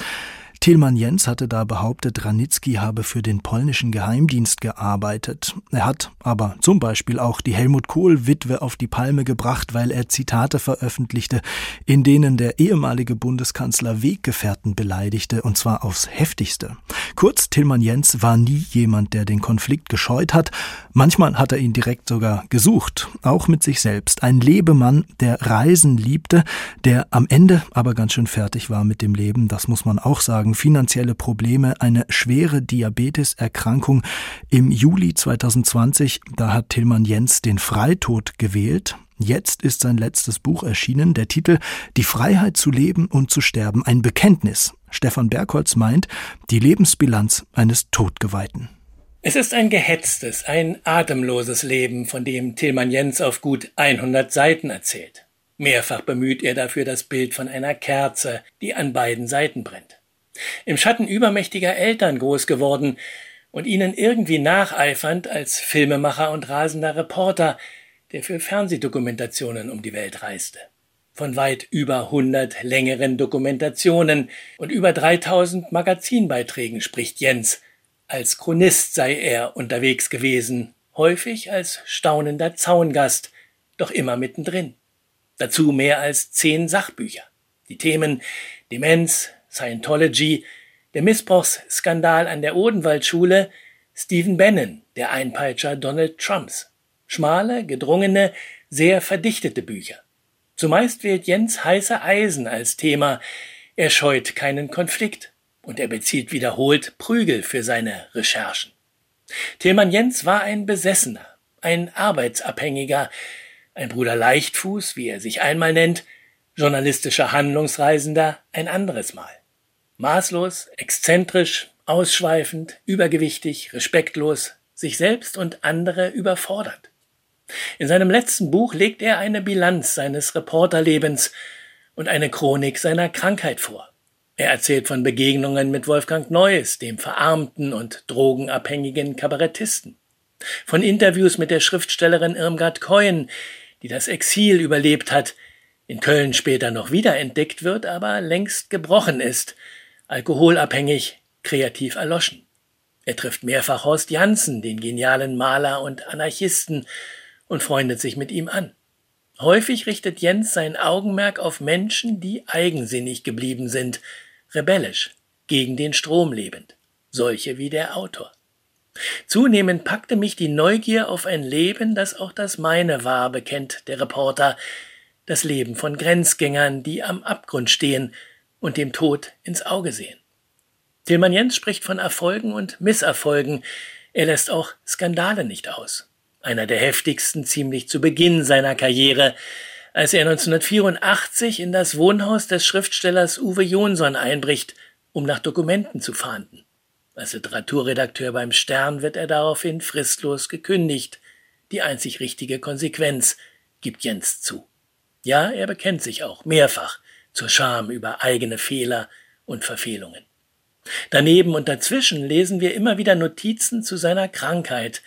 Tilman Jens hatte da behauptet, Ranitzky habe für den polnischen Geheimdienst gearbeitet. Er hat aber zum Beispiel auch die Helmut Kohl-Witwe auf die Palme gebracht, weil er Zitate veröffentlichte, in denen der ehemalige Bundeskanzler Weggefährten beleidigte, und zwar aufs heftigste. Kurz, Tilman Jens war nie jemand, der den Konflikt gescheut hat. Manchmal hat er ihn direkt sogar gesucht, auch mit sich selbst. Ein Lebemann, der Reisen liebte, der am Ende aber ganz schön fertig war mit dem Leben, das muss man auch sagen. Finanzielle Probleme, eine schwere Diabeteserkrankung. Im Juli 2020, da hat Tillmann Jens den Freitod gewählt. Jetzt ist sein letztes Buch erschienen, der Titel Die Freiheit zu leben und zu sterben, ein Bekenntnis. Stefan Bergholz meint, die Lebensbilanz eines Todgeweihten. Es ist ein gehetztes, ein atemloses Leben, von dem Tillmann Jens auf gut 100 Seiten erzählt. Mehrfach bemüht er dafür das Bild von einer Kerze, die an beiden Seiten brennt im Schatten übermächtiger Eltern groß geworden und ihnen irgendwie nacheifernd als Filmemacher und rasender Reporter, der für Fernsehdokumentationen um die Welt reiste. Von weit über hundert längeren Dokumentationen und über 3000 Magazinbeiträgen spricht Jens. Als Chronist sei er unterwegs gewesen, häufig als staunender Zaungast, doch immer mittendrin. Dazu mehr als zehn Sachbücher. Die Themen Demenz, Scientology, der Missbrauchsskandal an der Odenwaldschule, Stephen Bannon, der Einpeitscher Donald Trumps. Schmale, gedrungene, sehr verdichtete Bücher. Zumeist wählt Jens heiße Eisen als Thema. Er scheut keinen Konflikt und er bezieht wiederholt Prügel für seine Recherchen. Tilman Jens war ein Besessener, ein Arbeitsabhängiger, ein Bruder Leichtfuß, wie er sich einmal nennt, journalistischer Handlungsreisender ein anderes Mal. Maßlos, exzentrisch, ausschweifend, übergewichtig, respektlos, sich selbst und andere überfordert. In seinem letzten Buch legt er eine Bilanz seines Reporterlebens und eine Chronik seiner Krankheit vor. Er erzählt von Begegnungen mit Wolfgang Neuss, dem verarmten und drogenabhängigen Kabarettisten, von Interviews mit der Schriftstellerin Irmgard Keun, die das Exil überlebt hat, in Köln später noch wiederentdeckt wird, aber längst gebrochen ist alkoholabhängig, kreativ erloschen. Er trifft mehrfach Horst Janssen, den genialen Maler und Anarchisten, und freundet sich mit ihm an. Häufig richtet Jens sein Augenmerk auf Menschen, die eigensinnig geblieben sind, rebellisch, gegen den Strom lebend, solche wie der Autor. Zunehmend packte mich die Neugier auf ein Leben, das auch das meine war, bekennt der Reporter, das Leben von Grenzgängern, die am Abgrund stehen, und dem Tod ins Auge sehen. Tilman Jens spricht von Erfolgen und Misserfolgen. Er lässt auch Skandale nicht aus. Einer der heftigsten ziemlich zu Beginn seiner Karriere, als er 1984 in das Wohnhaus des Schriftstellers Uwe Jonsson einbricht, um nach Dokumenten zu fahnden. Als Literaturredakteur beim Stern wird er daraufhin fristlos gekündigt. Die einzig richtige Konsequenz gibt Jens zu. Ja, er bekennt sich auch mehrfach zur Scham über eigene Fehler und Verfehlungen. Daneben und dazwischen lesen wir immer wieder Notizen zu seiner Krankheit.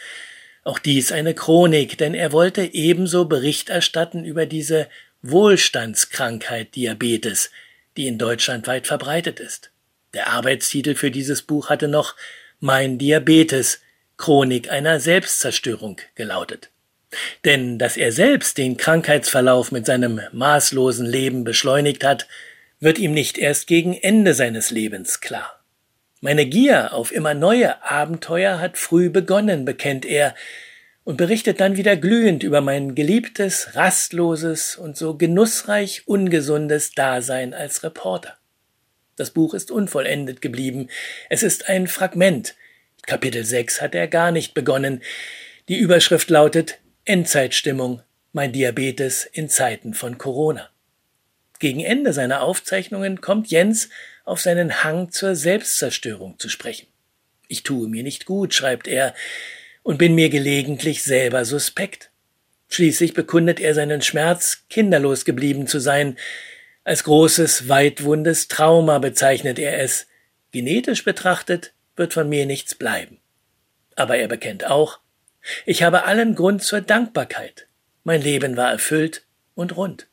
Auch dies eine Chronik, denn er wollte ebenso Bericht erstatten über diese Wohlstandskrankheit Diabetes, die in Deutschland weit verbreitet ist. Der Arbeitstitel für dieses Buch hatte noch Mein Diabetes, Chronik einer Selbstzerstörung gelautet. Denn dass er selbst den Krankheitsverlauf mit seinem maßlosen Leben beschleunigt hat, wird ihm nicht erst gegen Ende seines Lebens klar. Meine Gier auf immer neue Abenteuer hat früh begonnen, bekennt er, und berichtet dann wieder glühend über mein geliebtes, rastloses und so genussreich ungesundes Dasein als Reporter. Das Buch ist unvollendet geblieben. Es ist ein Fragment. Kapitel 6 hat er gar nicht begonnen. Die Überschrift lautet Endzeitstimmung, mein Diabetes in Zeiten von Corona. Gegen Ende seiner Aufzeichnungen kommt Jens auf seinen Hang zur Selbstzerstörung zu sprechen. Ich tue mir nicht gut, schreibt er, und bin mir gelegentlich selber suspekt. Schließlich bekundet er seinen Schmerz, kinderlos geblieben zu sein. Als großes, weitwundes Trauma bezeichnet er es. Genetisch betrachtet wird von mir nichts bleiben. Aber er bekennt auch, Ich habe allen Grund zur Dankbarkeit. Mein Leben war erfüllt und rund.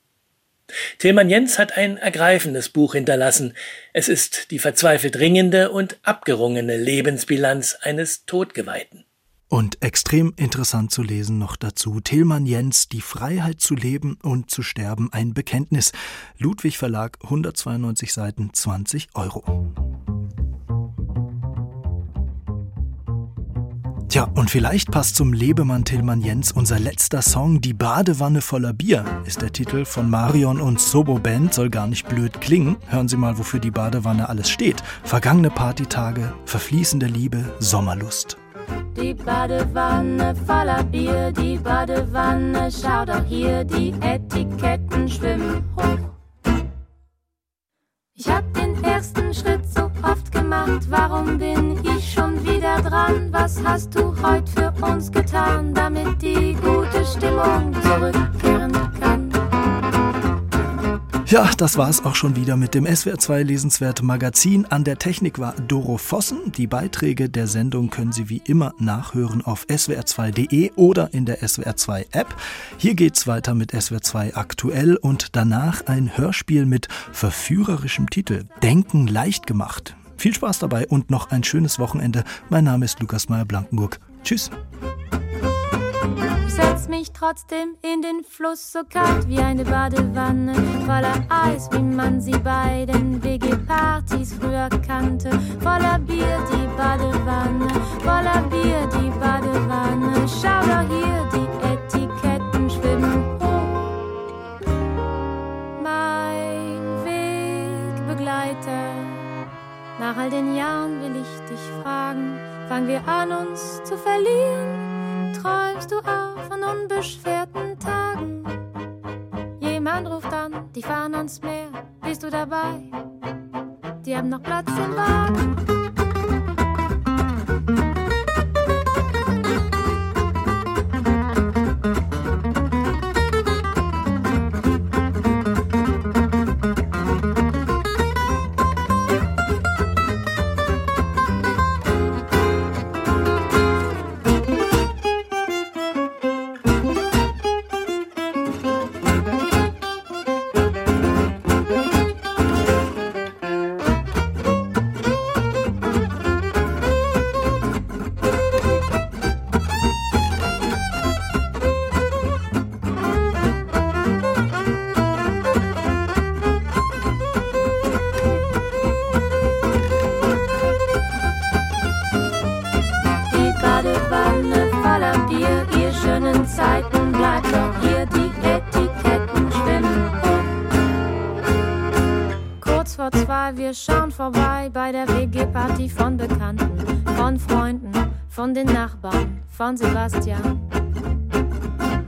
Tilman Jens hat ein ergreifendes Buch hinterlassen. Es ist die verzweifelt ringende und abgerungene Lebensbilanz eines Todgeweihten. Und extrem interessant zu lesen noch dazu. Tilman Jens, Die Freiheit zu leben und zu sterben, ein Bekenntnis. Ludwig Verlag, 192 Seiten, 20 Euro. Tja, und vielleicht passt zum Lebemann Tillmann Jens unser letzter Song Die Badewanne voller Bier ist der Titel von Marion und Sobo Band, soll gar nicht blöd klingen. Hören Sie mal, wofür die Badewanne alles steht. Vergangene Partytage, verfließende Liebe, Sommerlust. Die Badewanne voller Bier, die Badewanne, schau doch hier, die Etiketten schwimmen hoch. Ich hab den ersten Schritt so oft gemacht, warum bin ich schon wieder dran? Was hast du heute für uns getan, damit die gute Stimmung zurückkehren? Ja, das war es auch schon wieder mit dem SWR2 Lesenswert Magazin. An der Technik war Doro Vossen. Die Beiträge der Sendung können Sie wie immer nachhören auf swr2.de oder in der SWR2 App. Hier geht's weiter mit SWR2 aktuell und danach ein Hörspiel mit verführerischem Titel Denken leicht gemacht. Viel Spaß dabei und noch ein schönes Wochenende. Mein Name ist Lukas Meyer-Blankenburg. Tschüss. Setz mich trotzdem in den Fluss so kalt wie eine Badewanne voller Eis, wie man sie bei den WG-Partys früher kannte. Voller Bier die Badewanne, voller Bier die Badewanne. Schau doch hier, die Etiketten schwimmen hoch. Mein Wegbegleiter. Nach all den Jahren will ich dich fragen, fangen wir an uns zu verlieren? Träumst du auch von unbeschwerten Tagen? Jemand ruft an, die fahren ans Meer, bist du dabei? Die haben noch Platz im Wagen. Von Sebastian.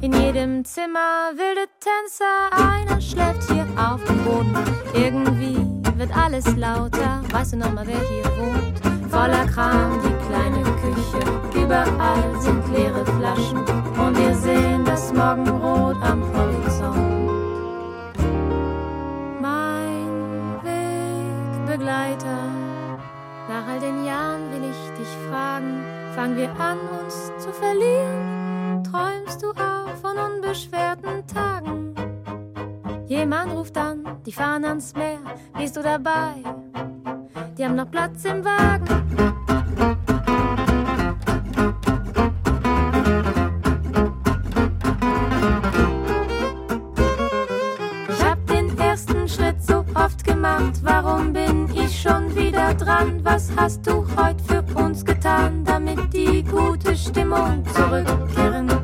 In jedem Zimmer wilde Tänzer, einer schläft hier auf dem Boden. Irgendwie wird alles lauter, weißt du noch mal, wer hier wohnt? Voller Kram, die kleine Küche, überall sind leere Flaschen und wir sehen das Morgenrot am Horizont. Begleiter. Nach all den Jahren will ich dich fragen, fangen wir an, uns zu verlieren? Träumst du auch von unbeschwerten Tagen? Jemand ruft an, die fahren ans Meer, bist du dabei? Die haben noch Platz im Wagen. Warum bin ich schon wieder dran? Was hast du heute für uns getan, damit die gute Stimmung zurückkehrt?